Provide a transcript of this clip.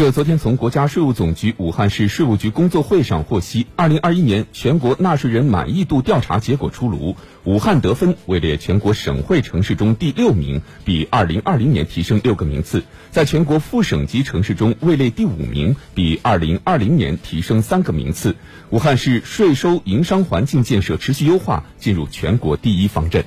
这昨天从国家税务总局武汉市税务局工作会上获悉二零二一年全国纳税人满意度调查结果出炉。武汉得分位列全国省会城市中第六名比二零二零年提升六个名次。在全国副省级城市中位列第五名比二零二零年提升三个名次。武汉市税收营商环境建设持续优化进入全国第一方阵。